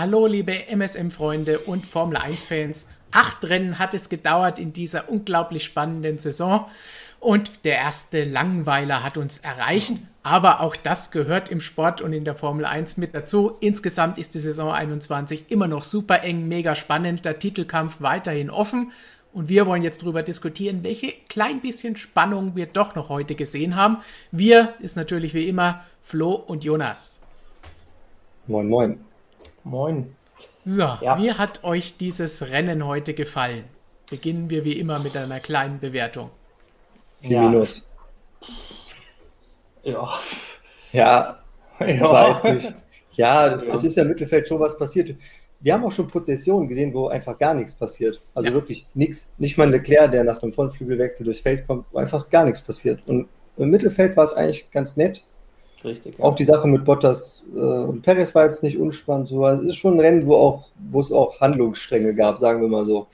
Hallo, liebe MSM-Freunde und Formel 1-Fans. Acht Rennen hat es gedauert in dieser unglaublich spannenden Saison. Und der erste Langweiler hat uns erreicht. Aber auch das gehört im Sport und in der Formel 1 mit dazu. Insgesamt ist die Saison 21 immer noch super eng, mega spannend. Der Titelkampf weiterhin offen. Und wir wollen jetzt darüber diskutieren, welche klein bisschen Spannung wir doch noch heute gesehen haben. Wir ist natürlich wie immer Flo und Jonas. Moin, moin. Moin. So, ja. wie hat euch dieses Rennen heute gefallen? Beginnen wir wie immer mit einer kleinen Bewertung. Vier ja. Minus. Ja. Ja, ich ja. weiß nicht. Ja, ja, es ist ja im Mittelfeld schon was passiert. Wir haben auch schon Prozessionen gesehen, wo einfach gar nichts passiert. Also ja. wirklich nichts. Nicht mal Leclerc, der nach dem Frontflügelwechsel durchs Feld kommt, wo einfach gar nichts passiert. Und im Mittelfeld war es eigentlich ganz nett. Richtig. Ja. Auch die Sache mit Bottas äh, und Perez war jetzt nicht unspannend. So. Also es ist schon ein Rennen, wo, auch, wo es auch Handlungsstränge gab, sagen wir mal so.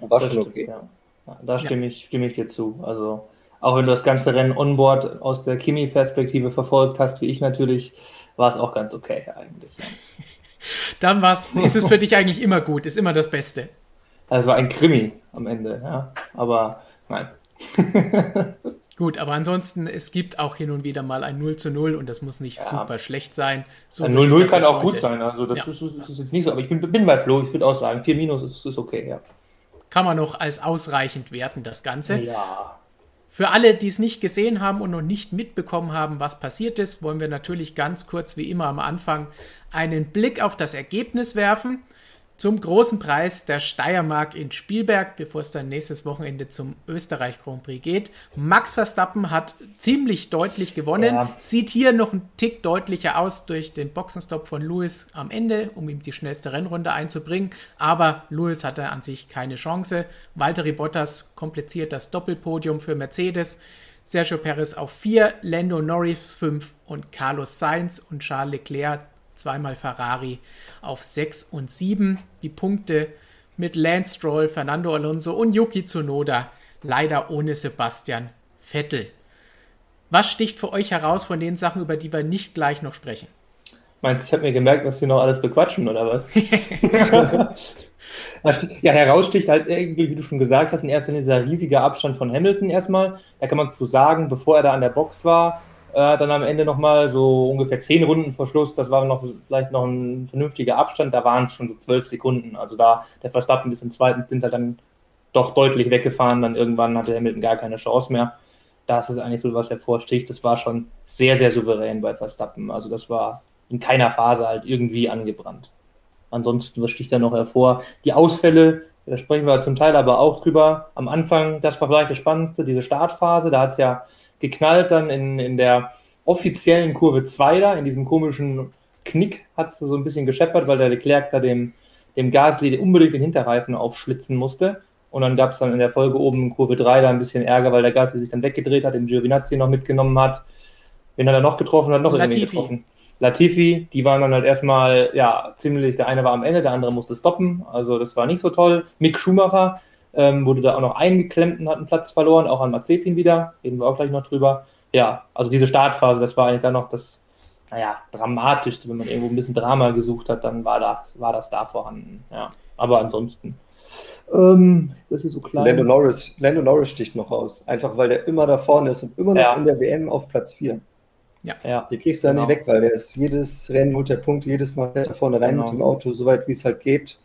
War das schon stimmt, okay. Ja. Da stimme, ich, stimme ich dir zu. Also auch wenn du das ganze Rennen onboard aus der Kimi-Perspektive verfolgt hast, wie ich natürlich, war es auch ganz okay eigentlich. Dann war's, ist es für dich eigentlich immer gut, ist immer das Beste. Also war ein Krimi am Ende, ja. Aber nein. Gut, aber ansonsten, es gibt auch hin und wieder mal ein 0 zu 0 und das muss nicht ja. super schlecht sein. So ein 0-0 kann auch gut sein. Also das, ja. ist, das, ist, jetzt nicht so, aber ich bin, bin bei Flo, ich würde auch sagen, 4 minus ist, ist okay, ja. Kann man noch als ausreichend werten, das Ganze. Ja. Für alle, die es nicht gesehen haben und noch nicht mitbekommen haben, was passiert ist, wollen wir natürlich ganz kurz wie immer am Anfang einen Blick auf das Ergebnis werfen zum großen Preis der Steiermark in Spielberg, bevor es dann nächstes Wochenende zum Österreich Grand Prix geht. Max Verstappen hat ziemlich deutlich gewonnen, ja. sieht hier noch ein Tick deutlicher aus durch den Boxenstopp von Lewis am Ende, um ihm die schnellste Rennrunde einzubringen. Aber Lewis hatte an sich keine Chance. Valtteri Bottas kompliziert das Doppelpodium für Mercedes. Sergio Perez auf 4, Lando Norris 5 und Carlos Sainz und Charles Leclerc zweimal Ferrari auf 6 und 7. Die Punkte mit Lance Stroll, Fernando Alonso und Yuki Tsunoda leider ohne Sebastian Vettel. Was sticht für euch heraus von den Sachen, über die wir nicht gleich noch sprechen? Meinst du, ich habe mir gemerkt, was wir noch alles bequatschen, oder was? ja, heraussticht halt irgendwie, wie du schon gesagt hast, in erster Linie dieser riesige Abstand von Hamilton erstmal. Da kann man zu sagen, bevor er da an der Box war, äh, dann am Ende nochmal so ungefähr zehn Runden vor Schluss, das war noch vielleicht noch ein vernünftiger Abstand, da waren es schon so zwölf Sekunden. Also da der Verstappen bis im zweiten Stint halt dann doch deutlich weggefahren, dann irgendwann hatte Hamilton gar keine Chance mehr. Das ist eigentlich so, was hervorsticht. Das war schon sehr, sehr souverän bei Verstappen. Also das war in keiner Phase halt irgendwie angebrannt. Ansonsten, was sticht da noch hervor? Die Ausfälle, da sprechen wir zum Teil aber auch drüber. Am Anfang, das war vielleicht das Spannendste, diese Startphase, da hat es ja geknallt dann in, in der offiziellen Kurve 2 da, in diesem komischen Knick hat es so ein bisschen gescheppert, weil der Leclerc da dem, dem Gasly unbedingt den Hinterreifen aufschlitzen musste. Und dann gab es dann in der Folge oben in Kurve 3 da ein bisschen Ärger, weil der Gasly sich dann weggedreht hat, den Giovinazzi noch mitgenommen hat. Wen hat er noch getroffen? Hat noch Latifi. getroffen. Latifi, die waren dann halt erstmal, ja, ziemlich, der eine war am Ende, der andere musste stoppen. Also das war nicht so toll. Mick Schumacher, ähm, wurde da auch noch eingeklemmt und hat einen Platz verloren, auch an Mazepin wieder, reden wir auch gleich noch drüber. Ja, also diese Startphase, das war eigentlich dann noch das, naja, dramatischste, wenn man irgendwo ein bisschen Drama gesucht hat, dann war das, war das da vorhanden. Ja, aber ansonsten. Ähm, das ist so klein. Lando Norris, Lando Norris sticht noch raus, einfach weil der immer da vorne ist und immer noch ja. in der WM auf Platz 4. Ja. ja. Die kriegst du ja genau. nicht weg, weil der ist jedes Rennen holt der Punkt, jedes Mal da vorne rein genau. mit dem Auto, soweit wie es halt geht.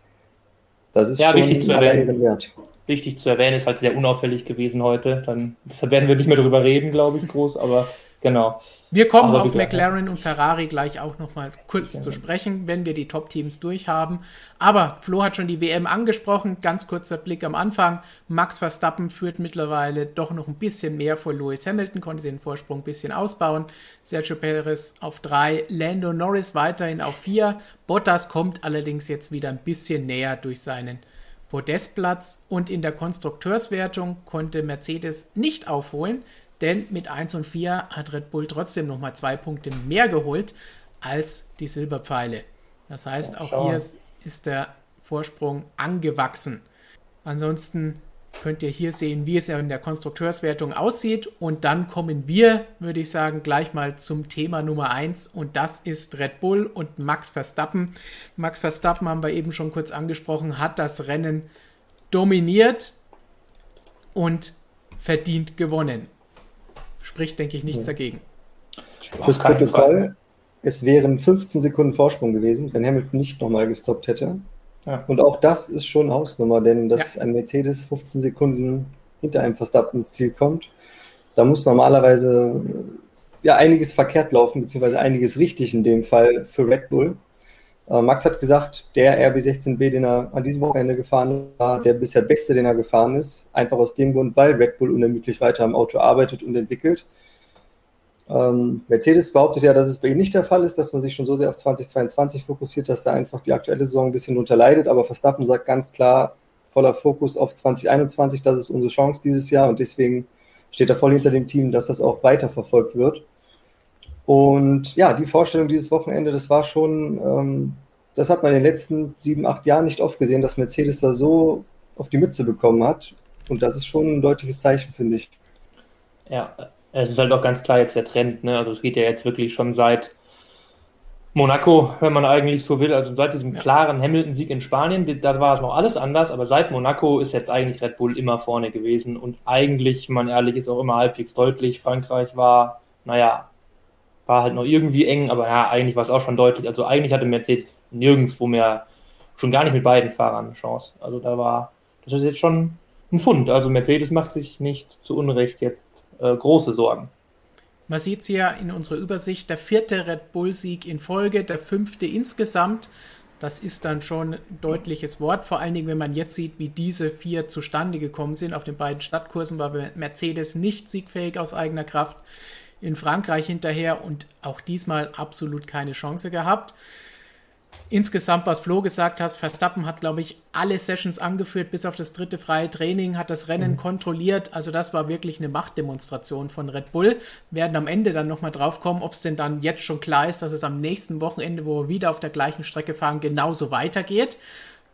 Das ist ja, schon wichtig zu erwähnen. Wert wichtig zu erwähnen, ist halt sehr unauffällig gewesen heute. Dann, deshalb werden wir nicht mehr darüber reden, glaube ich, groß, aber genau. Wir kommen aber auf McLaren und Ferrari gleich auch nochmal kurz ja. zu sprechen, wenn wir die Top-Teams durchhaben. Aber Flo hat schon die WM angesprochen. Ganz kurzer Blick am Anfang. Max Verstappen führt mittlerweile doch noch ein bisschen mehr vor Lewis Hamilton, konnte den Vorsprung ein bisschen ausbauen. Sergio Perez auf drei, Lando Norris weiterhin auf vier. Bottas kommt allerdings jetzt wieder ein bisschen näher durch seinen Podestplatz und in der Konstrukteurswertung konnte Mercedes nicht aufholen, denn mit 1 und 4 hat Red Bull trotzdem nochmal zwei Punkte mehr geholt als die Silberpfeile. Das heißt, auch hier ist der Vorsprung angewachsen. Ansonsten könnt ihr hier sehen, wie es in der Konstrukteurswertung aussieht. Und dann kommen wir, würde ich sagen, gleich mal zum Thema Nummer 1 und das ist Red Bull und Max Verstappen. Max Verstappen haben wir eben schon kurz angesprochen, hat das Rennen dominiert und verdient gewonnen. Spricht, denke ich, nichts ja. dagegen. Fürs Protokoll, es wären 15 Sekunden Vorsprung gewesen, wenn Hamilton nicht nochmal gestoppt hätte. Ja. Und auch das ist schon Hausnummer, denn dass ja. ein Mercedes 15 Sekunden hinter einem Verstappen ins Ziel kommt, da muss normalerweise ja einiges verkehrt laufen, beziehungsweise einiges richtig in dem Fall für Red Bull. Äh, Max hat gesagt, der RB16B, den er an diesem Wochenende gefahren war, der bisher beste, den er gefahren ist, einfach aus dem Grund, weil Red Bull unermüdlich weiter am Auto arbeitet und entwickelt. Ähm, Mercedes behauptet ja, dass es bei ihnen nicht der Fall ist, dass man sich schon so sehr auf 2022 fokussiert, dass da einfach die aktuelle Saison ein bisschen unterleidet. Aber Verstappen sagt ganz klar, voller Fokus auf 2021, das ist unsere Chance dieses Jahr und deswegen steht er voll hinter dem Team, dass das auch weiterverfolgt wird. Und ja, die Vorstellung dieses Wochenende, das war schon, ähm, das hat man in den letzten sieben, acht Jahren nicht oft gesehen, dass Mercedes da so auf die Mütze bekommen hat. Und das ist schon ein deutliches Zeichen, finde ich. Ja, es ist halt auch ganz klar jetzt der Trend. Ne? Also es geht ja jetzt wirklich schon seit Monaco, wenn man eigentlich so will, also seit diesem klaren Hamilton-Sieg in Spanien, da war es noch alles anders, aber seit Monaco ist jetzt eigentlich Red Bull immer vorne gewesen und eigentlich, man ehrlich, ist auch immer halbwegs deutlich. Frankreich war, naja, war halt noch irgendwie eng, aber ja, eigentlich war es auch schon deutlich. Also eigentlich hatte Mercedes nirgendwo mehr, schon gar nicht mit beiden Fahrern eine Chance. Also da war, das ist jetzt schon ein Fund. Also Mercedes macht sich nicht zu Unrecht jetzt äh, große Sorgen. Man sieht es ja in unserer Übersicht, der vierte Red Bull-Sieg in Folge, der fünfte insgesamt. Das ist dann schon ein deutliches Wort, vor allen Dingen, wenn man jetzt sieht, wie diese vier zustande gekommen sind. Auf den beiden Stadtkursen war Mercedes nicht siegfähig aus eigener Kraft. In Frankreich hinterher und auch diesmal absolut keine Chance gehabt insgesamt, was Flo gesagt hast, Verstappen hat, glaube ich, alle Sessions angeführt, bis auf das dritte freie Training, hat das Rennen mhm. kontrolliert. Also das war wirklich eine Machtdemonstration von Red Bull. Wir werden am Ende dann nochmal drauf kommen, ob es denn dann jetzt schon klar ist, dass es am nächsten Wochenende, wo wir wieder auf der gleichen Strecke fahren, genauso weitergeht.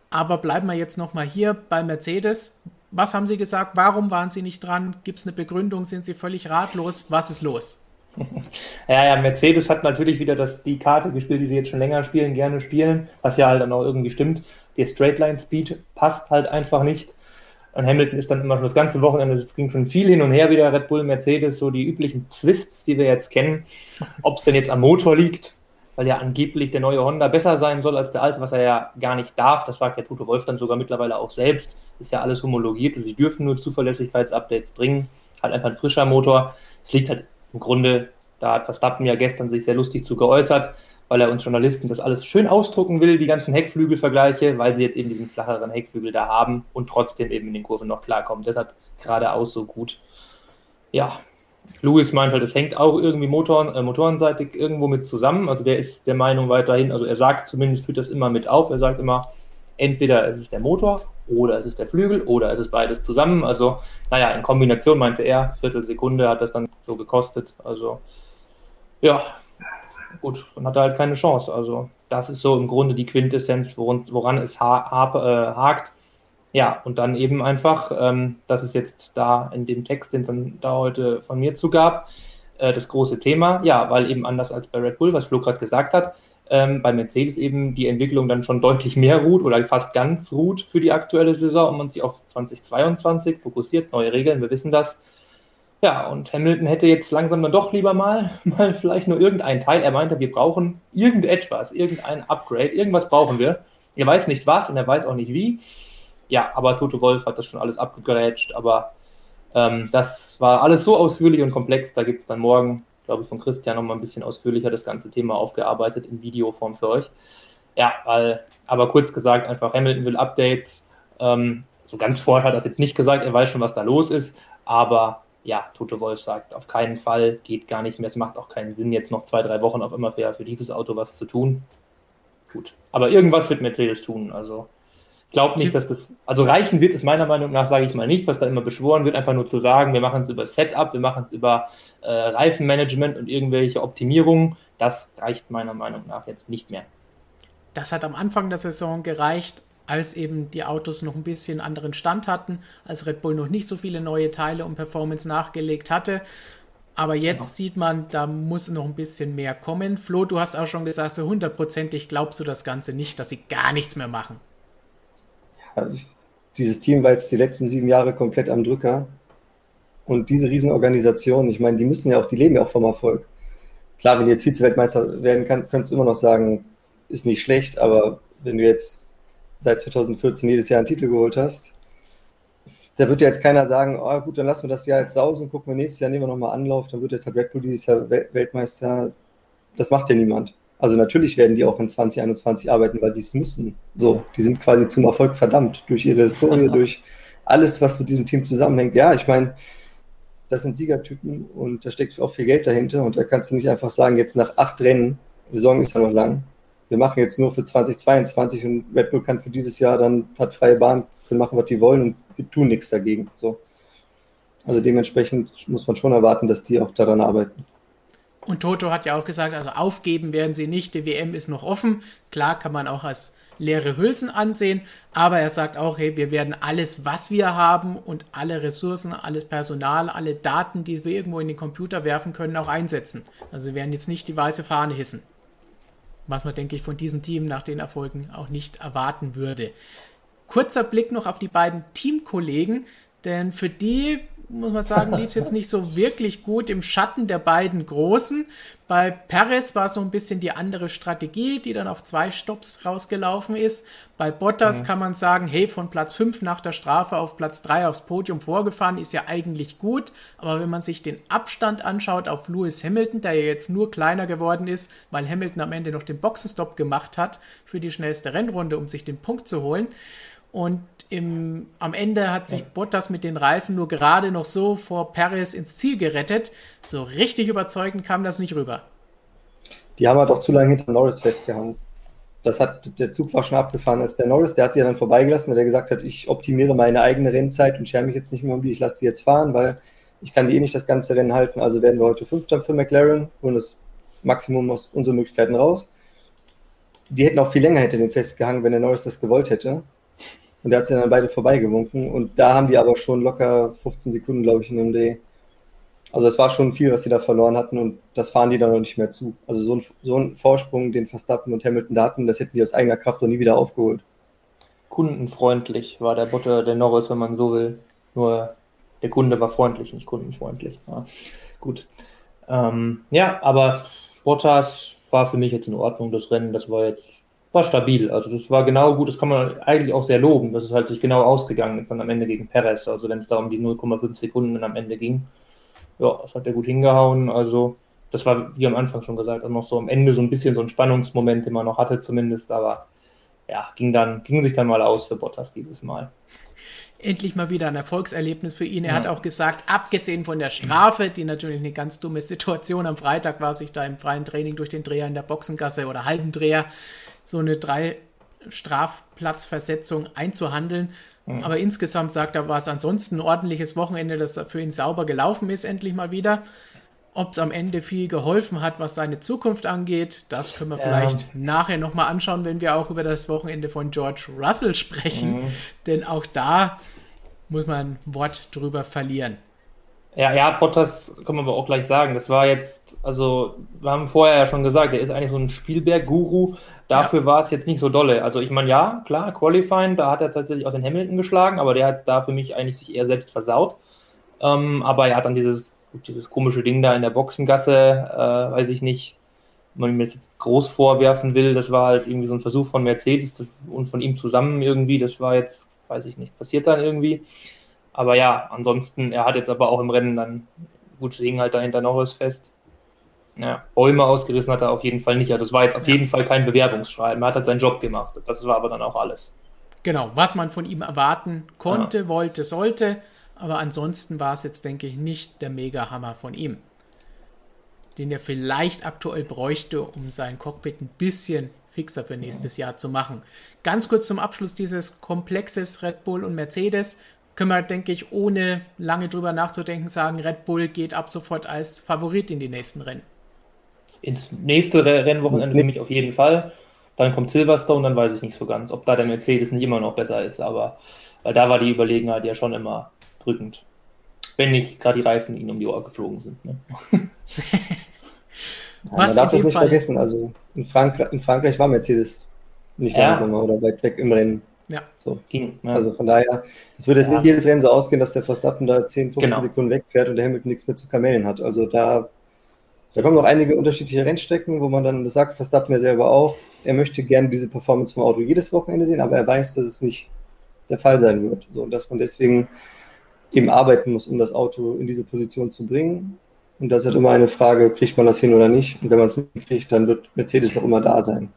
Aber bleiben wir jetzt nochmal hier bei Mercedes. Was haben Sie gesagt? Warum waren Sie nicht dran? Gibt es eine Begründung? Sind Sie völlig ratlos? Was ist los? Ja, ja, Mercedes hat natürlich wieder das, die Karte gespielt, die sie jetzt schon länger spielen, gerne spielen, was ja halt dann auch irgendwie stimmt. Der Straightline Speed passt halt einfach nicht. Und Hamilton ist dann immer schon das ganze Wochenende, es ging schon viel hin und her wieder, Red Bull, Mercedes, so die üblichen Twists, die wir jetzt kennen. Ob es denn jetzt am Motor liegt, weil ja angeblich der neue Honda besser sein soll als der alte, was er ja gar nicht darf. Das fragt der Toto Wolf dann sogar mittlerweile auch selbst. Ist ja alles homologiert. Sie dürfen nur Zuverlässigkeitsupdates bringen. Halt einfach ein frischer Motor. Es liegt halt im Grunde, da hat Verstappen ja gestern sich sehr lustig zu geäußert, weil er uns Journalisten das alles schön ausdrucken will, die ganzen Heckflügelvergleiche, weil sie jetzt eben diesen flacheren Heckflügel da haben und trotzdem eben in den Kurven noch klarkommen. Deshalb geradeaus so gut. Ja, Lewis meint halt, es hängt auch irgendwie Motoren, äh, motorenseitig irgendwo mit zusammen. Also der ist der Meinung weiterhin, also er sagt zumindest, führt das immer mit auf. Er sagt immer, entweder es ist der Motor oder es ist der Flügel oder es ist beides zusammen. Also, naja, in Kombination meinte er, Viertelsekunde hat das dann so gekostet. Also, ja, gut, dann hat er halt keine Chance. Also, das ist so im Grunde die Quintessenz, woran, woran es ha ha äh, hakt. Ja, und dann eben einfach, ähm, das ist jetzt da in dem Text, den es dann da heute von mir zugab, äh, das große Thema. Ja, weil eben anders als bei Red Bull, was Flo gerade gesagt hat, ähm, bei Mercedes eben die Entwicklung dann schon deutlich mehr ruht oder fast ganz ruht für die aktuelle Saison und man sich auf 2022 fokussiert, neue Regeln, wir wissen das. Ja, und Hamilton hätte jetzt langsam dann doch lieber mal, mal vielleicht nur irgendein Teil. Er meinte, wir brauchen irgendetwas, irgendein Upgrade, irgendwas brauchen wir. Er weiß nicht was und er weiß auch nicht wie. Ja, aber Toto Wolf hat das schon alles abgegrätscht, aber ähm, das war alles so ausführlich und komplex, da gibt es dann morgen glaube ich, von Christian nochmal ein bisschen ausführlicher das ganze Thema aufgearbeitet in Videoform für euch. Ja, weil, aber kurz gesagt, einfach Hamilton will Updates. Ähm, so ganz fort hat er das jetzt nicht gesagt, er weiß schon, was da los ist, aber ja, Tote Wolf sagt, auf keinen Fall, geht gar nicht mehr, es macht auch keinen Sinn, jetzt noch zwei, drei Wochen auf immer für, für dieses Auto was zu tun. Gut. Aber irgendwas wird Mercedes tun, also glaube nicht, dass das, also reichen wird es meiner Meinung nach, sage ich mal nicht, was da immer beschworen wird, einfach nur zu sagen, wir machen es über Setup, wir machen es über äh, Reifenmanagement und irgendwelche Optimierungen. Das reicht meiner Meinung nach jetzt nicht mehr. Das hat am Anfang der Saison gereicht, als eben die Autos noch ein bisschen anderen Stand hatten, als Red Bull noch nicht so viele neue Teile und Performance nachgelegt hatte. Aber jetzt genau. sieht man, da muss noch ein bisschen mehr kommen. Flo, du hast auch schon gesagt, so hundertprozentig glaubst du das Ganze nicht, dass sie gar nichts mehr machen. Ja, dieses Team war jetzt die letzten sieben Jahre komplett am Drücker. Und diese Riesenorganisation, ich meine, die müssen ja auch, die leben ja auch vom Erfolg. Klar, wenn du jetzt Vize-Weltmeister werden kannst, könntest du immer noch sagen, ist nicht schlecht, aber wenn du jetzt seit 2014 jedes Jahr einen Titel geholt hast, da wird ja jetzt keiner sagen, oh gut, dann lassen wir das Jahr jetzt sausen, gucken wir nächstes Jahr, nehmen wir nochmal Anlauf, dann wird jetzt halt Red Bull dieses Jahr Weltmeister. Das macht ja niemand. Also natürlich werden die auch in 2021 arbeiten, weil sie es müssen. So, die sind quasi zum Erfolg verdammt durch ihre Historie, durch alles, was mit diesem Team zusammenhängt. Ja, ich meine, das sind Siegertypen und da steckt auch viel Geld dahinter und da kannst du nicht einfach sagen, jetzt nach acht Rennen, die Saison ist ja noch lang, wir machen jetzt nur für 2022 und Red Bull kann für dieses Jahr dann, hat freie Bahn, können machen, was die wollen und wir tun nichts dagegen. So. Also dementsprechend muss man schon erwarten, dass die auch daran arbeiten. Und Toto hat ja auch gesagt, also aufgeben werden sie nicht, die WM ist noch offen. Klar kann man auch als leere Hülsen ansehen, aber er sagt auch, hey, wir werden alles, was wir haben und alle Ressourcen, alles Personal, alle Daten, die wir irgendwo in den Computer werfen können, auch einsetzen. Also wir werden jetzt nicht die weiße Fahne hissen. Was man, denke ich, von diesem Team nach den Erfolgen auch nicht erwarten würde. Kurzer Blick noch auf die beiden Teamkollegen, denn für die muss man sagen, lief es jetzt nicht so wirklich gut im Schatten der beiden Großen. Bei Perez war so ein bisschen die andere Strategie, die dann auf zwei Stops rausgelaufen ist. Bei Bottas mhm. kann man sagen, hey, von Platz 5 nach der Strafe auf Platz 3 aufs Podium vorgefahren, ist ja eigentlich gut. Aber wenn man sich den Abstand anschaut auf Lewis Hamilton, der ja jetzt nur kleiner geworden ist, weil Hamilton am Ende noch den Boxenstopp gemacht hat für die schnellste Rennrunde, um sich den Punkt zu holen, und im, am Ende hat sich Bottas mit den Reifen nur gerade noch so vor Perez ins Ziel gerettet. So richtig überzeugend kam das nicht rüber. Die haben halt auch zu lange hinter Norris festgehangen. Das hat, der Zug war schon abgefahren. Ist der Norris, der hat sie ja dann vorbeigelassen, weil er gesagt hat, ich optimiere meine eigene Rennzeit und schere mich jetzt nicht mehr um die, ich lasse die jetzt fahren, weil ich kann die eh nicht das ganze Rennen halten. Also werden wir heute Fünfter für McLaren, holen das Maximum aus unseren Möglichkeiten raus. Die hätten auch viel länger hinter dem festgehangen, wenn der Norris das gewollt hätte. Und der hat sie dann beide vorbeigewunken. Und da haben die aber schon locker 15 Sekunden, glaube ich, in dem Dreh. Also es war schon viel, was sie da verloren hatten und das fahren die dann noch nicht mehr zu. Also so ein, so ein Vorsprung, den Verstappen und Hamilton da hatten, das hätten die aus eigener Kraft noch nie wieder aufgeholt. Kundenfreundlich war der Butter, der Norris, wenn man so will. Nur der Kunde war freundlich, nicht kundenfreundlich. Ja, gut. Ähm, ja, aber Bottas war für mich jetzt in Ordnung, das Rennen. Das war jetzt war stabil. Also das war genau gut, das kann man eigentlich auch sehr loben, dass es halt sich genau ausgegangen ist dann am Ende gegen Perez. Also wenn es da um die 0,5 Sekunden am Ende ging. Ja, das hat er gut hingehauen. Also das war, wie am Anfang schon gesagt, auch noch so am Ende so ein bisschen so ein Spannungsmoment, den man noch hatte zumindest, aber ja, ging dann, ging sich dann mal aus für Bottas dieses Mal. Endlich mal wieder ein Erfolgserlebnis für ihn. Er ja. hat auch gesagt, abgesehen von der Strafe, die natürlich eine ganz dumme Situation am Freitag war, sich da im freien Training durch den Dreher in der Boxengasse oder halben Dreher so eine drei Strafplatzversetzung einzuhandeln. Mhm. Aber insgesamt sagt er, war es ansonsten ein ordentliches Wochenende, das für ihn sauber gelaufen ist, endlich mal wieder. Ob es am Ende viel geholfen hat, was seine Zukunft angeht, das können wir ja. vielleicht nachher nochmal anschauen, wenn wir auch über das Wochenende von George Russell sprechen. Mhm. Denn auch da muss man ein Wort drüber verlieren. Ja, ja, Bottas können wir aber auch gleich sagen. Das war jetzt, also, wir haben vorher ja schon gesagt, er ist eigentlich so ein Spielberg-Guru. Dafür ja. war es jetzt nicht so dolle. Also ich meine, ja, klar, Qualifying, da hat er tatsächlich auch den Hamilton geschlagen, aber der hat es da für mich eigentlich sich eher selbst versaut. Ähm, aber er hat dann dieses, dieses komische Ding da in der Boxengasse, äh, weiß ich nicht, wenn man mir das jetzt groß vorwerfen will, das war halt irgendwie so ein Versuch von Mercedes und von ihm zusammen irgendwie, das war jetzt, weiß ich nicht, passiert dann irgendwie. Aber ja, ansonsten, er hat jetzt aber auch im Rennen dann, gut, hing halt da hinter Norris fest. Ja, Bäume ausgerissen hat er auf jeden Fall nicht. Also es war jetzt auf ja. jeden Fall kein Bewerbungsschreiben. Er hat halt seinen Job gemacht. Das war aber dann auch alles. Genau, was man von ihm erwarten konnte, ja. wollte, sollte. Aber ansonsten war es jetzt, denke ich, nicht der Mega-Hammer von ihm. Den er vielleicht aktuell bräuchte, um sein Cockpit ein bisschen fixer für nächstes Jahr zu machen. Ganz kurz zum Abschluss dieses Komplexes Red Bull und Mercedes können wir, denke ich, ohne lange drüber nachzudenken sagen, Red Bull geht ab sofort als Favorit in die nächsten Rennen ins nächste Rennwochenende für mich auf jeden Fall. Dann kommt Silverstone, dann weiß ich nicht so ganz, ob da der Mercedes nicht immer noch besser ist, aber weil da war die Überlegenheit ja schon immer drückend. Wenn nicht gerade die Reifen ihnen um die Ohr geflogen sind. Ne? Ja, man darf das nicht Fall... vergessen. Also in, Frank in, Frankreich war Mercedes nicht ja. langsamer oder weit weg im Rennen. Ja. So. Ging, ja. Also von daher, es wird jetzt nicht jedes Rennen so ausgehen, dass der Verstappen da 10, 15 genau. Sekunden wegfährt und der Hamilton nichts mehr zu kamellen hat. Also da, da kommen noch einige unterschiedliche Rennstrecken, wo man dann, das sagt Verstappen ja selber auch, er möchte gerne diese Performance vom Auto jedes Wochenende sehen, aber er weiß, dass es nicht der Fall sein wird. So, und dass man deswegen eben arbeiten muss, um das Auto in diese Position zu bringen. Und das ist halt immer eine Frage, kriegt man das hin oder nicht? Und wenn man es nicht kriegt, dann wird Mercedes auch immer da sein.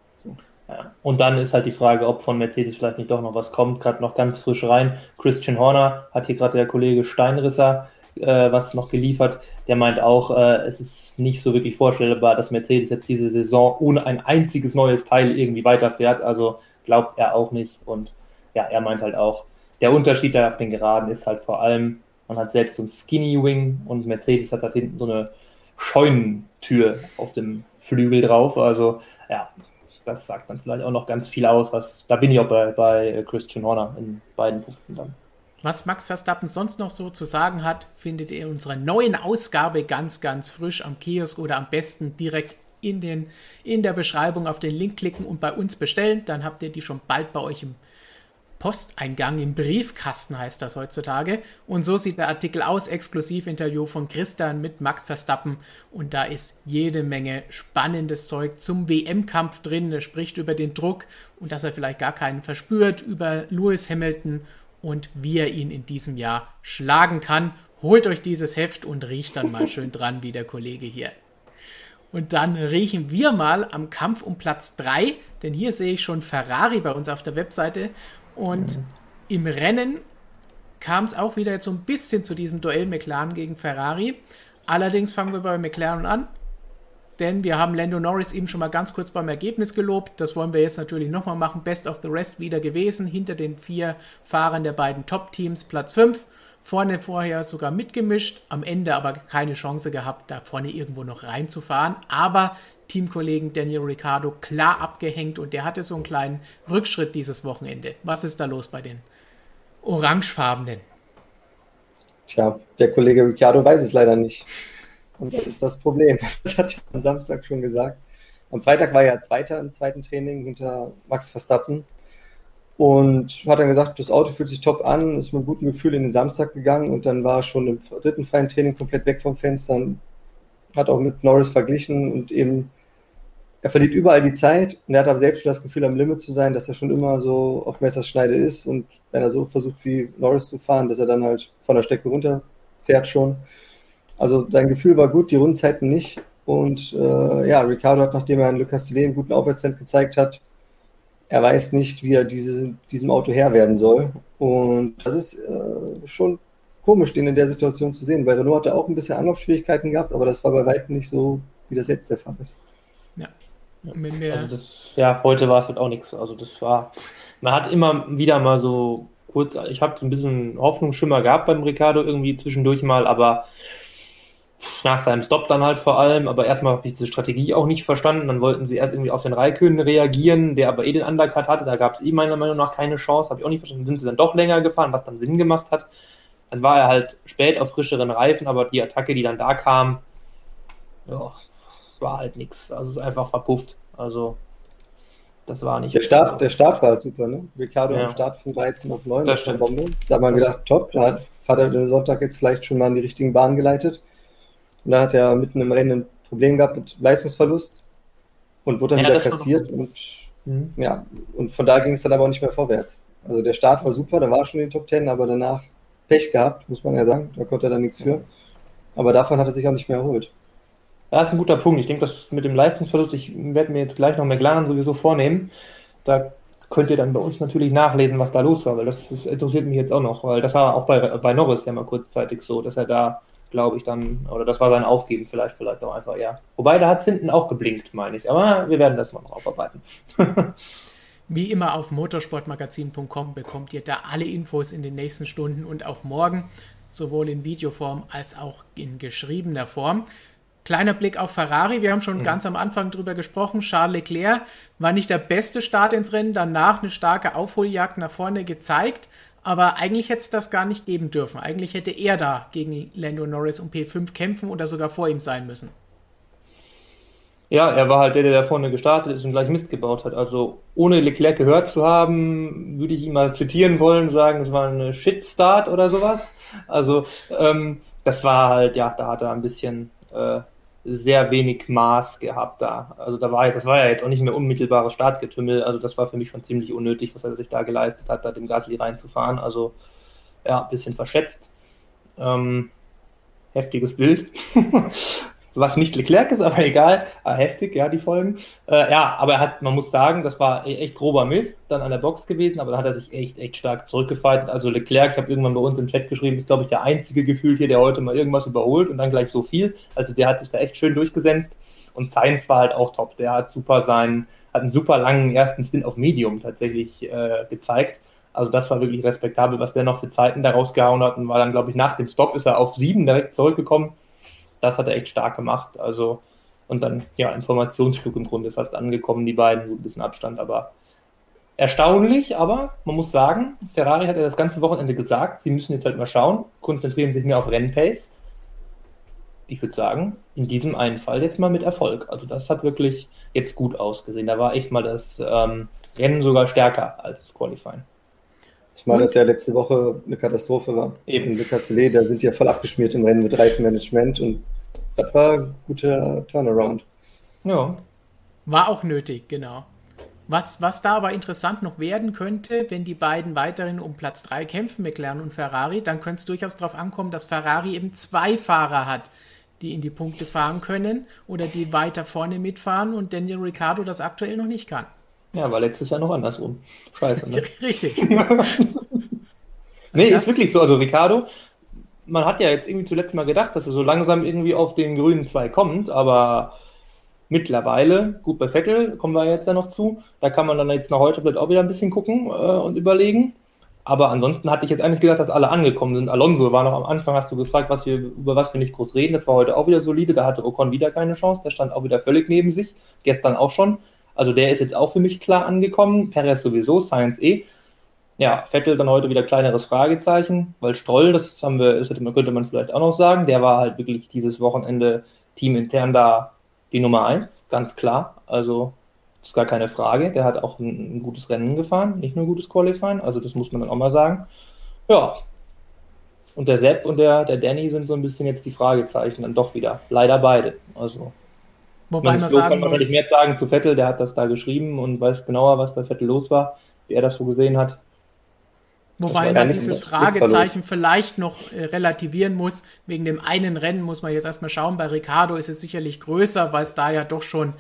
Und dann ist halt die Frage, ob von Mercedes vielleicht nicht doch noch was kommt. Gerade noch ganz frisch rein. Christian Horner hat hier gerade der Kollege Steinrisser äh, was noch geliefert. Der meint auch, äh, es ist nicht so wirklich vorstellbar, dass Mercedes jetzt diese Saison ohne ein einziges neues Teil irgendwie weiterfährt. Also glaubt er auch nicht. Und ja, er meint halt auch, der Unterschied da auf den Geraden ist halt vor allem, man hat selbst so ein Skinny Wing und Mercedes hat halt hinten so eine Scheunentür auf dem Flügel drauf. Also ja, das sagt dann vielleicht auch noch ganz viel aus. Was, da bin ich auch bei, bei Christian Horner in beiden Punkten dann. Was Max Verstappen sonst noch so zu sagen hat, findet ihr in unserer neuen Ausgabe ganz, ganz frisch am Kiosk oder am besten direkt in, den, in der Beschreibung auf den Link klicken und bei uns bestellen. Dann habt ihr die schon bald bei euch im Posteingang im Briefkasten heißt das heutzutage. Und so sieht der Artikel aus, Exklusivinterview von Christian mit Max Verstappen. Und da ist jede Menge spannendes Zeug zum WM-Kampf drin. Er spricht über den Druck und dass er vielleicht gar keinen verspürt, über Lewis Hamilton und wie er ihn in diesem Jahr schlagen kann. Holt euch dieses Heft und riecht dann mal schön dran, wie der Kollege hier. Und dann riechen wir mal am Kampf um Platz 3, denn hier sehe ich schon Ferrari bei uns auf der Webseite und mhm. im Rennen kam es auch wieder jetzt so ein bisschen zu diesem Duell McLaren gegen Ferrari. Allerdings fangen wir bei McLaren an, denn wir haben Lando Norris eben schon mal ganz kurz beim Ergebnis gelobt. Das wollen wir jetzt natürlich nochmal machen. Best of the Rest wieder gewesen, hinter den vier Fahrern der beiden Top-Teams, Platz 5. Vorne vorher sogar mitgemischt, am Ende aber keine Chance gehabt, da vorne irgendwo noch reinzufahren. Aber Teamkollegen Daniel Ricciardo klar abgehängt und der hatte so einen kleinen Rückschritt dieses Wochenende. Was ist da los bei den Orangefarbenen? Tja, der Kollege Ricciardo weiß es leider nicht. Und das ist das Problem. Das hat er am Samstag schon gesagt. Am Freitag war er Zweiter im zweiten Training hinter Max Verstappen und hat dann gesagt, das Auto fühlt sich top an, ist mit guten Gefühl in den Samstag gegangen und dann war er schon im dritten freien Training komplett weg vom Fenster, hat auch mit Norris verglichen und eben er verliert überall die Zeit und er hat aber selbst schon das Gefühl, am Limit zu sein, dass er schon immer so auf Messerschneide ist und wenn er so versucht, wie Norris zu fahren, dass er dann halt von der Strecke runterfährt schon. Also sein Gefühl war gut, die Rundenzeiten nicht. Und äh, ja, Ricardo hat, nachdem er in Le Castellet einen guten Aufwärtstrend gezeigt hat, er weiß nicht, wie er diese, diesem Auto Herr werden soll. Und das ist äh, schon komisch, den in der Situation zu sehen, weil Renault hatte auch ein bisschen Anlaufschwierigkeiten gehabt, aber das war bei weitem nicht so, wie das jetzt der Fall ist. Ja. Also das, ja, heute war es halt auch nichts. Also das war, man hat immer wieder mal so kurz, ich habe so ein bisschen Hoffnungsschimmer gehabt beim Ricardo irgendwie zwischendurch mal, aber nach seinem Stop dann halt vor allem, aber erstmal habe ich diese Strategie auch nicht verstanden. Dann wollten sie erst irgendwie auf den Raikön reagieren, der aber eh den Undercut hatte. Da gab es eh meiner Meinung nach keine Chance, habe ich auch nicht verstanden. Dann sind sie dann doch länger gefahren, was dann Sinn gemacht hat. Dann war er halt spät auf frischeren Reifen, aber die Attacke, die dann da kam, ja, war halt nichts. Also ist einfach verpufft. Also das war nicht. Der Start, der Start war halt super, ne? Ricardo ja. am Start von 13 auf 9. Das stimmt. Bombe. Da hat man gedacht, top, da hat Vater den Sonntag jetzt vielleicht schon mal in die richtigen Bahnen geleitet. Und dann hat er mitten im Rennen ein Problem gehabt mit Leistungsverlust und wurde dann ja, wieder kassiert. Und, mhm. ja, und von da ging es dann aber auch nicht mehr vorwärts. Also der Start war super, da war schon in den Top 10, aber danach Pech gehabt, muss man ja sagen. Da konnte er dann nichts für. Aber davon hat er sich auch nicht mehr erholt. Ja, ist ein guter Punkt. Ich denke, das mit dem Leistungsverlust, ich werde mir jetzt gleich noch McLaren sowieso vornehmen. Da könnt ihr dann bei uns natürlich nachlesen, was da los war, weil das, das interessiert mich jetzt auch noch, weil das war auch bei, bei Norris ja mal kurzzeitig so, dass er da glaube ich, dann, oder das war sein Aufgeben vielleicht, vielleicht auch einfach, ja. Wobei, da hat es hinten auch geblinkt, meine ich. Aber wir werden das mal noch aufarbeiten. Wie immer auf motorsportmagazin.com bekommt ihr da alle Infos in den nächsten Stunden und auch morgen, sowohl in Videoform als auch in geschriebener Form. Kleiner Blick auf Ferrari. Wir haben schon mhm. ganz am Anfang drüber gesprochen. Charles Leclerc war nicht der beste Start ins Rennen, danach eine starke Aufholjagd nach vorne gezeigt. Aber eigentlich hätte es das gar nicht geben dürfen. Eigentlich hätte er da gegen Lando Norris um P5 kämpfen oder sogar vor ihm sein müssen. Ja, er war halt der, der da vorne gestartet ist und gleich Mist gebaut hat. Also ohne Leclerc gehört zu haben, würde ich ihn mal zitieren wollen, sagen, es war ein Shitstart oder sowas. Also ähm, das war halt, ja, da hat er ein bisschen äh, sehr wenig Maß gehabt da. Also da war das war ja jetzt auch nicht mehr unmittelbares Startgetümmel. Also das war für mich schon ziemlich unnötig, was er sich da geleistet hat, da dem Gasly reinzufahren. Also ja, ein bisschen verschätzt. Ähm, heftiges Bild. was nicht Leclerc ist, aber egal, ah, heftig, ja, die Folgen. Äh, ja, aber er hat, man muss sagen, das war e-, echt grober Mist dann an der Box gewesen, aber dann hat er sich echt, echt stark zurückgefeitet. Also Leclerc, ich habe irgendwann bei uns im Chat geschrieben, ist, glaube ich, der einzige gefühlt hier, der heute mal irgendwas überholt und dann gleich so viel. Also der hat sich da echt schön durchgesetzt und Sainz war halt auch top. Der hat super seinen, hat einen super langen ersten Stint auf Medium tatsächlich äh, gezeigt. Also das war wirklich respektabel, was der noch für Zeiten da rausgehauen hat und war dann, glaube ich, nach dem Stop ist er auf sieben direkt zurückgekommen das hat er echt stark gemacht. Also, und dann, ja, Informationsflug im Grunde fast angekommen, die beiden, gut, ein bisschen Abstand, aber erstaunlich, aber man muss sagen, Ferrari hat ja das ganze Wochenende gesagt, sie müssen jetzt halt mal schauen, konzentrieren sich mehr auf Rennpace. Ich würde sagen, in diesem einen Fall jetzt mal mit Erfolg. Also das hat wirklich jetzt gut ausgesehen. Da war echt mal das ähm, Rennen sogar stärker als das Qualifying. Zumal das ja letzte Woche eine Katastrophe war. Eben Le Castellet, da sind die ja voll abgeschmiert im Rennen mit Reifenmanagement und das war ein guter Turnaround. Ja. War auch nötig, genau. Was, was da aber interessant noch werden könnte, wenn die beiden weiterhin um Platz 3 kämpfen, McLaren und Ferrari, dann könnte es durchaus darauf ankommen, dass Ferrari eben zwei Fahrer hat, die in die Punkte fahren können oder die weiter vorne mitfahren und Daniel Ricciardo das aktuell noch nicht kann. Ja, war letztes Jahr noch andersrum. Scheiße, ne? Richtig. nee, das ist wirklich so. Also Ricardo, man hat ja jetzt irgendwie zuletzt mal gedacht, dass er so langsam irgendwie auf den grünen zwei kommt, aber mittlerweile, gut bei Vettel, kommen wir jetzt ja noch zu, da kann man dann jetzt noch heute vielleicht auch wieder ein bisschen gucken äh, und überlegen. Aber ansonsten hatte ich jetzt eigentlich gedacht, dass alle angekommen sind. Alonso war noch am Anfang, hast du gefragt, was wir, über was wir nicht groß reden. Das war heute auch wieder solide. Da hatte Ocon wieder keine Chance. Der stand auch wieder völlig neben sich. Gestern auch schon. Also der ist jetzt auch für mich klar angekommen. Perez sowieso, Science eh. Ja, Vettel dann heute wieder kleineres Fragezeichen, weil Stroll, das haben wir, das könnte man vielleicht auch noch sagen, der war halt wirklich dieses Wochenende teamintern da die Nummer eins, ganz klar. Also ist gar keine Frage. Der hat auch ein, ein, gutes Rennen gefahren, nicht nur ein gutes Qualifying. Also das muss man dann auch mal sagen. Ja. Und der Sepp und der, der Danny sind so ein bisschen jetzt die Fragezeichen dann doch wieder. Leider beide. Also Wobei man sagen kann man muss, mehr sagen zu Vettel, der hat das da geschrieben und weiß genauer, was bei Vettel los war, wie er das so gesehen hat. Wobei man dieses Fragezeichen vielleicht noch äh, relativieren muss. Wegen dem einen Rennen muss man jetzt erstmal schauen. Bei Ricardo ist es sicherlich größer, weil es da ja doch schon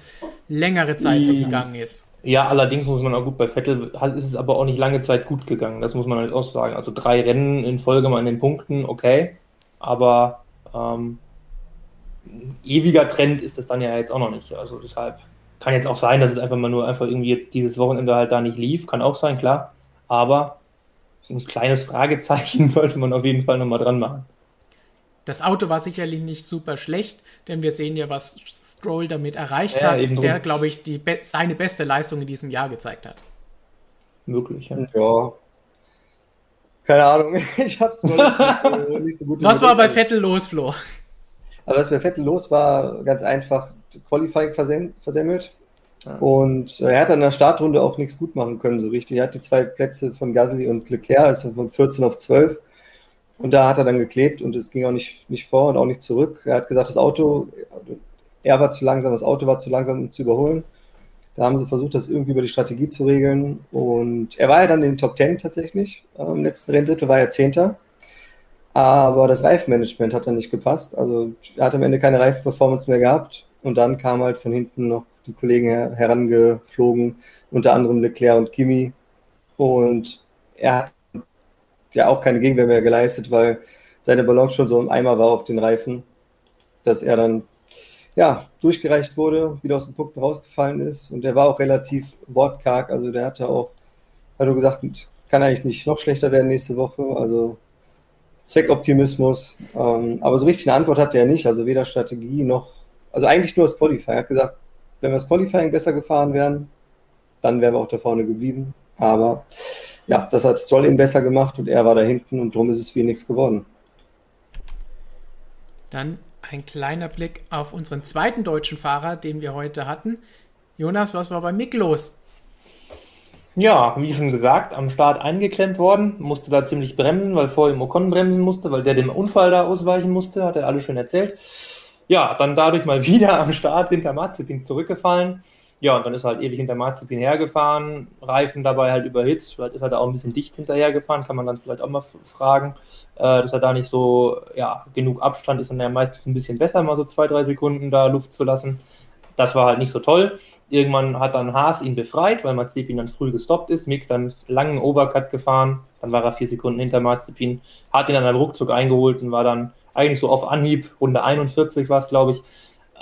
längere Zeit so gegangen ist. Ja, allerdings muss man auch gut, bei Vettel ist es aber auch nicht lange Zeit gut gegangen. Das muss man halt auch sagen. Also drei Rennen in Folge mal in den Punkten, okay. Aber ähm, ewiger Trend ist das dann ja jetzt auch noch nicht. Also deshalb kann jetzt auch sein, dass es einfach mal nur einfach irgendwie jetzt dieses Wochenende halt da nicht lief. Kann auch sein, klar. Aber ein kleines Fragezeichen sollte man auf jeden Fall nochmal dran machen. Das Auto war sicherlich nicht super schlecht, denn wir sehen ja, was Stroll damit erreicht ja, hat, der, glaube ich, die, seine beste Leistung in diesem Jahr gezeigt hat. Möglich, ja. ja. Keine Ahnung, ich habe es so, nicht so gut. Was war bei Vettel los, Flo? Aber was bei Vettel los war, ganz einfach Qualifying versem versemmelt. Ja. Und äh, er hat an der Startrunde auch nichts gut machen können, so richtig. Er hat die zwei Plätze von Gasly und Leclerc, also von 14 auf 12. Und da hat er dann geklebt und es ging auch nicht, nicht vor und auch nicht zurück. Er hat gesagt, das Auto, er war zu langsam, das Auto war zu langsam, um zu überholen. Da haben sie versucht, das irgendwie über die Strategie zu regeln. Und er war ja dann in den Top 10 tatsächlich. Im letzten Renndrittel war er Zehnter. Aber das Reifenmanagement hat dann nicht gepasst. Also er hat am Ende keine Reifenperformance mehr gehabt. Und dann kam halt von hinten noch die Kollegen her herangeflogen, unter anderem Leclerc und Kimi. Und er hat ja auch keine Gegenwehr mehr geleistet, weil seine Balance schon so im Eimer war auf den Reifen, dass er dann ja, durchgereicht wurde, wieder aus den Punkten rausgefallen ist. Und er war auch relativ wortkarg. Also der hatte auch, hat er gesagt, kann eigentlich nicht noch schlechter werden nächste Woche. Also Zweckoptimismus. Ähm, aber so richtig eine Antwort hat er nicht. Also weder Strategie noch Also eigentlich nur das Qualifying. Er hat gesagt, wenn wir das Qualifying besser gefahren wären, dann wären wir auch da vorne geblieben. Aber ja, das hat Stroll eben besser gemacht und er war da hinten und darum ist es wie nichts geworden. Dann ein kleiner Blick auf unseren zweiten deutschen Fahrer, den wir heute hatten. Jonas, was war bei Mick los? Ja, wie schon gesagt, am Start eingeklemmt worden, musste da ziemlich bremsen, weil vor ihm Ocon bremsen musste, weil der dem Unfall da ausweichen musste, hat er alles schön erzählt. Ja, dann dadurch mal wieder am Start hinter Mazepin zurückgefallen. Ja, und dann ist er halt ewig hinter Mazepin hergefahren, Reifen dabei halt überhitzt, vielleicht ist er da auch ein bisschen dicht hinterhergefahren, kann man dann vielleicht auch mal fragen, äh, dass er da nicht so, ja, genug Abstand ist und er meistens ein bisschen besser, mal so zwei, drei Sekunden da Luft zu lassen. Das war halt nicht so toll. Irgendwann hat dann Haas ihn befreit, weil Mazepin dann früh gestoppt ist. Mick dann langen Overcut gefahren, dann war er vier Sekunden hinter Mazepin, hat ihn dann am Ruckzuck eingeholt und war dann eigentlich so auf Anhieb, Runde 41 war es, glaube ich,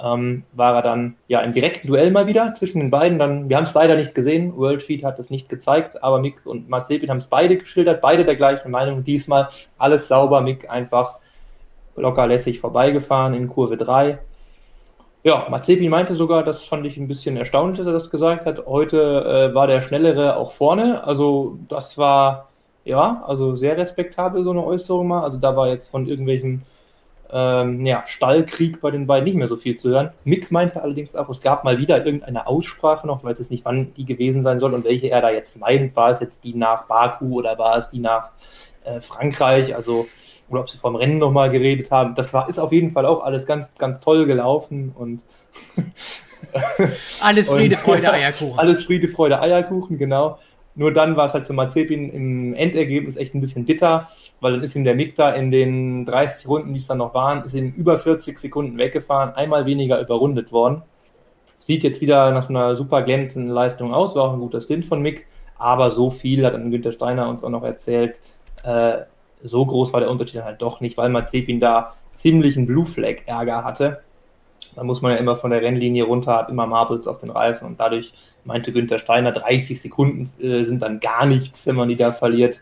ähm, war er dann ja im direkten Duell mal wieder zwischen den beiden. Dann, wir haben es leider nicht gesehen, Worldfeed hat es nicht gezeigt, aber Mick und Mazepin haben es beide geschildert, beide der gleichen Meinung. Diesmal alles sauber, Mick einfach locker lässig vorbeigefahren in Kurve 3. Ja, Mazepin meinte sogar, das fand ich ein bisschen erstaunlich, dass er das gesagt hat. Heute äh, war der Schnellere auch vorne. Also das war ja, also sehr respektabel so eine Äußerung mal. Also da war jetzt von irgendwelchen ähm, ja, Stallkrieg bei den beiden nicht mehr so viel zu hören. Mick meinte allerdings auch, es gab mal wieder irgendeine Aussprache noch, weiß es nicht, wann die gewesen sein soll und welche er da jetzt meint. War es jetzt die nach Baku oder war es die nach äh, Frankreich? Also, oder ob sie vom Rennen nochmal geredet haben. Das war, ist auf jeden Fall auch alles ganz, ganz toll gelaufen und alles Friede, und, Freude, Eierkuchen. Alles Friede, Freude, Eierkuchen, genau. Nur dann war es halt für Mazepin im Endergebnis echt ein bisschen bitter, weil dann ist ihm der Mick da in den 30 Runden, die es dann noch waren, ist ihm über 40 Sekunden weggefahren, einmal weniger überrundet worden. Sieht jetzt wieder nach so einer super glänzenden Leistung aus, war auch ein guter Stint von Mick, aber so viel hat dann Günther Steiner uns auch noch erzählt, äh, so groß war der Unterschied dann halt doch nicht, weil Mazepin da ziemlichen Blue Flag Ärger hatte. Da muss man ja immer von der Rennlinie runter, hat immer Marbles auf den Reifen und dadurch meinte Günther Steiner, 30 Sekunden äh, sind dann gar nichts, wenn man die da verliert.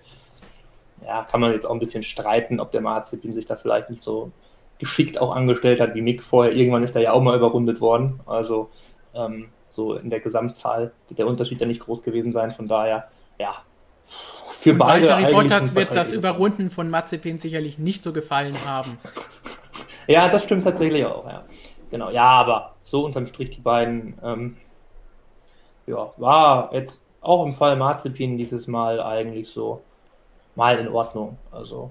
Ja, kann man jetzt auch ein bisschen streiten, ob der Marzipin sich da vielleicht nicht so geschickt auch angestellt hat wie Mick vorher. Irgendwann ist er ja auch mal überrundet worden. Also ähm, so in der Gesamtzahl wird der Unterschied ja nicht groß gewesen sein. Von daher, ja, für Und beide. Valtteri Bottas wird das Überrunden von Mazepin sicherlich nicht so gefallen haben. ja, das stimmt tatsächlich auch, ja. Genau, ja, aber so unterm Strich die beiden, ähm, ja, war jetzt auch im Fall Marzipin dieses Mal eigentlich so mal in Ordnung. Also,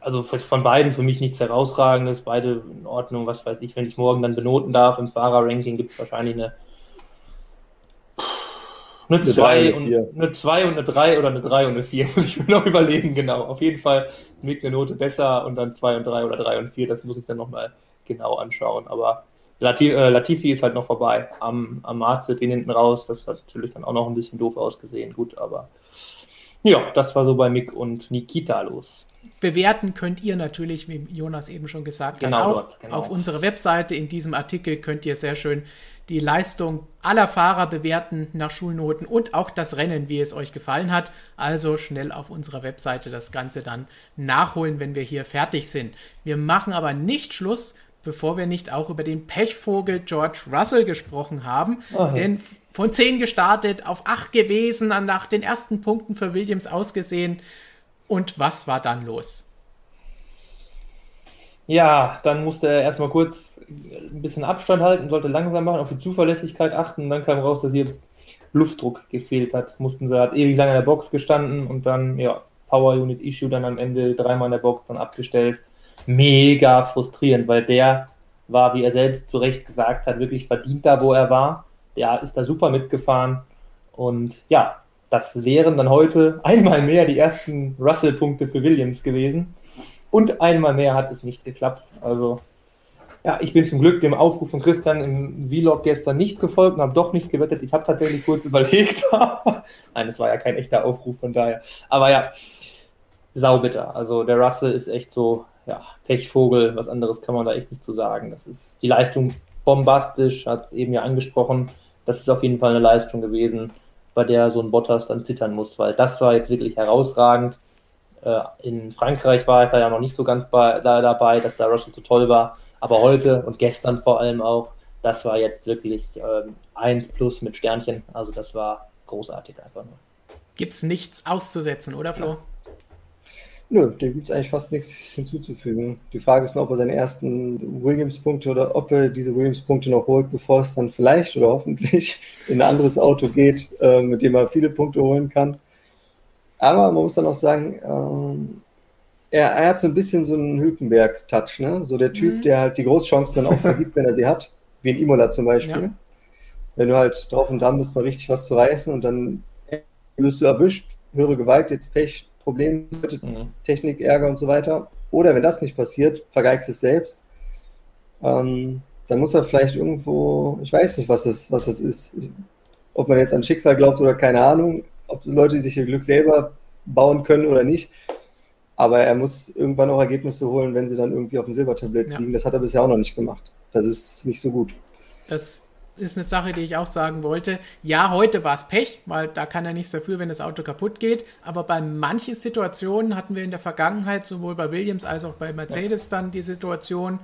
also von beiden für mich nichts herausragendes, beide in Ordnung, was weiß ich, wenn ich morgen dann benoten darf im Fahrerranking, gibt es wahrscheinlich eine eine 2 und eine 2 und eine 3 oder eine 3 und eine 4, muss ich mir noch überlegen, genau. Auf jeden Fall mit eine Note besser und dann 2 und 3 oder 3 und 4, das muss ich dann nochmal genau anschauen. Aber Latifi, äh, Latifi ist halt noch vorbei am, am Marzipin hinten raus. Das hat natürlich dann auch noch ein bisschen doof ausgesehen. Gut, aber ja, das war so bei Mick und Nikita los. Bewerten könnt ihr natürlich, wie Jonas eben schon gesagt genau hat, auch dort, genau. auf unserer Webseite. In diesem Artikel könnt ihr sehr schön die Leistung aller Fahrer bewerten nach Schulnoten und auch das Rennen, wie es euch gefallen hat. Also schnell auf unserer Webseite das Ganze dann nachholen, wenn wir hier fertig sind. Wir machen aber nicht Schluss, bevor wir nicht auch über den Pechvogel George Russell gesprochen haben. Aha. Denn von 10 gestartet, auf 8 gewesen, nach den ersten Punkten für Williams ausgesehen. Und was war dann los? Ja, dann musste er erstmal kurz ein bisschen Abstand halten, sollte langsam machen, auf die Zuverlässigkeit achten. Und dann kam raus, dass hier Luftdruck gefehlt hat. Mussten sie, hat ewig lange in der Box gestanden und dann, ja, Power Unit Issue dann am Ende dreimal in der Box dann abgestellt mega frustrierend, weil der war, wie er selbst zu Recht gesagt hat, wirklich verdient da, wo er war. Der ist da super mitgefahren. Und ja, das wären dann heute einmal mehr die ersten Russell-Punkte für Williams gewesen. Und einmal mehr hat es nicht geklappt. Also, ja, ich bin zum Glück dem Aufruf von Christian im Vlog gestern nicht gefolgt und habe doch nicht gewettet. Ich habe tatsächlich kurz überlegt. Nein, es war ja kein echter Aufruf, von daher. Aber ja, saubitter. Also der Russell ist echt so ja, Pechvogel, was anderes kann man da echt nicht zu sagen. Das ist die Leistung bombastisch, hat es eben ja angesprochen. Das ist auf jeden Fall eine Leistung gewesen, bei der so ein Bottas dann zittern muss, weil das war jetzt wirklich herausragend. Äh, in Frankreich war ich da ja noch nicht so ganz bei, da, dabei, dass da Russell so toll war. Aber heute und gestern vor allem auch, das war jetzt wirklich ähm, 1 plus mit Sternchen. Also das war großartig einfach nur. Gibt es nichts auszusetzen, oder Flo? Nö, dem gibt es eigentlich fast nichts hinzuzufügen. Die Frage ist nur, ob er seine ersten Williams-Punkte oder ob er diese Williams-Punkte noch holt, bevor es dann vielleicht oder hoffentlich in ein anderes Auto geht, äh, mit dem er viele Punkte holen kann. Aber man muss dann auch sagen, ähm, er, er, hat so ein bisschen so einen Hülkenberg-Touch, ne? So der Typ, mhm. der halt die Großchancen dann auch vergibt, wenn er sie hat, wie in Imola zum Beispiel. Ja. Wenn du halt drauf und dran bist, mal richtig was zu reißen und dann wirst du erwischt, höhere Gewalt, jetzt Pech, Problem, mhm. Technik, Ärger und so weiter. Oder wenn das nicht passiert, vergeigst es selbst. Ähm, dann muss er vielleicht irgendwo, ich weiß nicht, was das, was das ist. Ob man jetzt an Schicksal glaubt oder keine Ahnung, ob Leute sich ihr Glück selber bauen können oder nicht. Aber er muss irgendwann auch Ergebnisse holen, wenn sie dann irgendwie auf dem Silbertablett ja. liegen. Das hat er bisher auch noch nicht gemacht. Das ist nicht so gut. Das ist eine Sache, die ich auch sagen wollte. Ja, heute war es Pech, weil da kann er nichts dafür, wenn das Auto kaputt geht. Aber bei manchen Situationen hatten wir in der Vergangenheit, sowohl bei Williams als auch bei Mercedes, dann die Situation,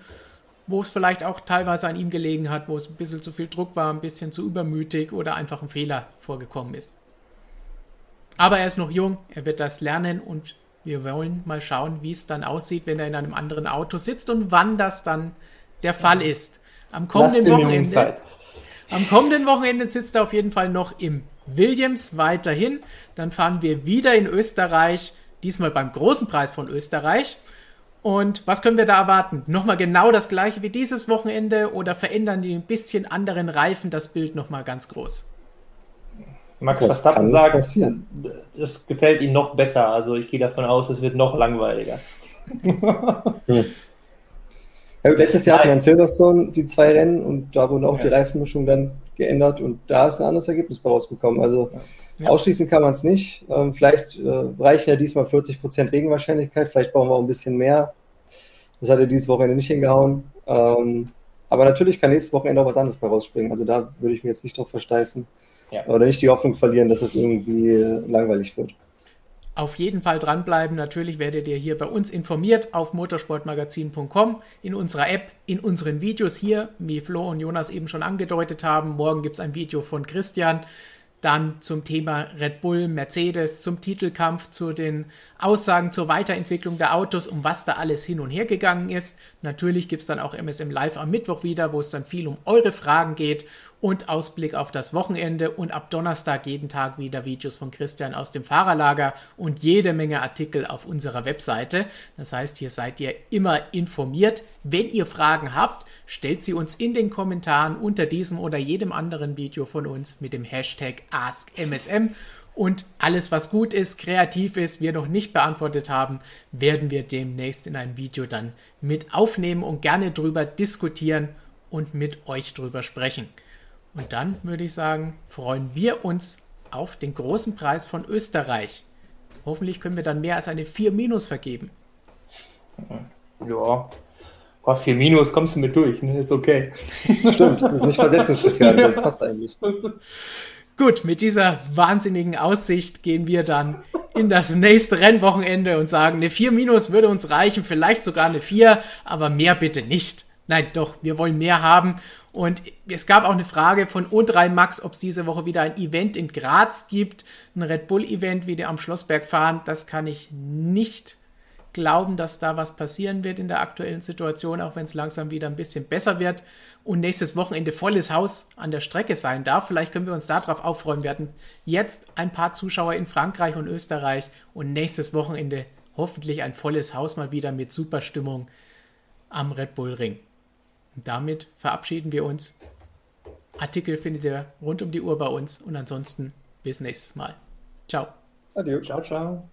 wo es vielleicht auch teilweise an ihm gelegen hat, wo es ein bisschen zu viel Druck war, ein bisschen zu übermütig oder einfach ein Fehler vorgekommen ist. Aber er ist noch jung, er wird das lernen und wir wollen mal schauen, wie es dann aussieht, wenn er in einem anderen Auto sitzt und wann das dann der Fall ist. Am kommenden Wochenende am kommenden Wochenende sitzt er auf jeden Fall noch im Williams weiterhin. Dann fahren wir wieder in Österreich, diesmal beim großen Preis von Österreich. Und was können wir da erwarten? Nochmal genau das gleiche wie dieses Wochenende oder verändern die ein bisschen anderen Reifen das Bild nochmal ganz groß? Max das Verstappen sagt, passieren. das gefällt ihm noch besser. Also ich gehe davon aus, es wird noch langweiliger. hm. Ja, letztes Jahr hatten wir in Silverstone die zwei Rennen und da wurden auch ja. die Reifenmischung dann geändert und da ist ein anderes Ergebnis rausgekommen. Also ja. ausschließen kann man es nicht. Ähm, vielleicht äh, reichen ja diesmal 40% Regenwahrscheinlichkeit, vielleicht brauchen wir auch ein bisschen mehr. Das hat er dieses Wochenende nicht hingehauen. Ähm, aber natürlich kann nächstes Wochenende auch was anderes bei rausspringen. Also da würde ich mir jetzt nicht drauf versteifen. Ja. Oder nicht die Hoffnung verlieren, dass es irgendwie langweilig wird auf jeden Fall dranbleiben. Natürlich werdet ihr hier bei uns informiert auf motorsportmagazin.com, in unserer App, in unseren Videos hier, wie Flo und Jonas eben schon angedeutet haben. Morgen gibt es ein Video von Christian. Dann zum Thema Red Bull, Mercedes, zum Titelkampf, zu den Aussagen zur Weiterentwicklung der Autos, um was da alles hin und her gegangen ist. Natürlich gibt es dann auch MSM Live am Mittwoch wieder, wo es dann viel um eure Fragen geht und Ausblick auf das Wochenende und ab Donnerstag jeden Tag wieder Videos von Christian aus dem Fahrerlager und jede Menge Artikel auf unserer Webseite. Das heißt, hier seid ihr immer informiert. Wenn ihr Fragen habt, stellt sie uns in den Kommentaren unter diesem oder jedem anderen Video von uns mit dem Hashtag AskMSM. Und alles, was gut ist, kreativ ist, wir noch nicht beantwortet haben, werden wir demnächst in einem Video dann mit aufnehmen und gerne drüber diskutieren und mit euch drüber sprechen. Und dann würde ich sagen, freuen wir uns auf den großen Preis von Österreich. Hoffentlich können wir dann mehr als eine 4 Minus vergeben. Ja. Oh, 4 Minus kommst du mit durch, ne? Ist okay. Stimmt, das ist nicht versetzungsgefährdet, das passt eigentlich. Gut, mit dieser wahnsinnigen Aussicht gehen wir dann in das nächste Rennwochenende und sagen, eine 4 Minus würde uns reichen, vielleicht sogar eine 4, aber mehr bitte nicht. Nein, doch, wir wollen mehr haben und es gab auch eine Frage von O3 Max, ob es diese Woche wieder ein Event in Graz gibt, ein Red Bull-Event, wie die am Schlossberg fahren. Das kann ich nicht glauben, dass da was passieren wird in der aktuellen Situation, auch wenn es langsam wieder ein bisschen besser wird und nächstes Wochenende volles Haus an der Strecke sein darf. Vielleicht können wir uns darauf aufräumen. Wir hatten jetzt ein paar Zuschauer in Frankreich und Österreich und nächstes Wochenende hoffentlich ein volles Haus mal wieder mit super Stimmung am Red Bull Ring. Damit verabschieden wir uns. Artikel findet ihr rund um die Uhr bei uns und ansonsten bis nächstes Mal. Ciao. Adieu. Ciao, ciao.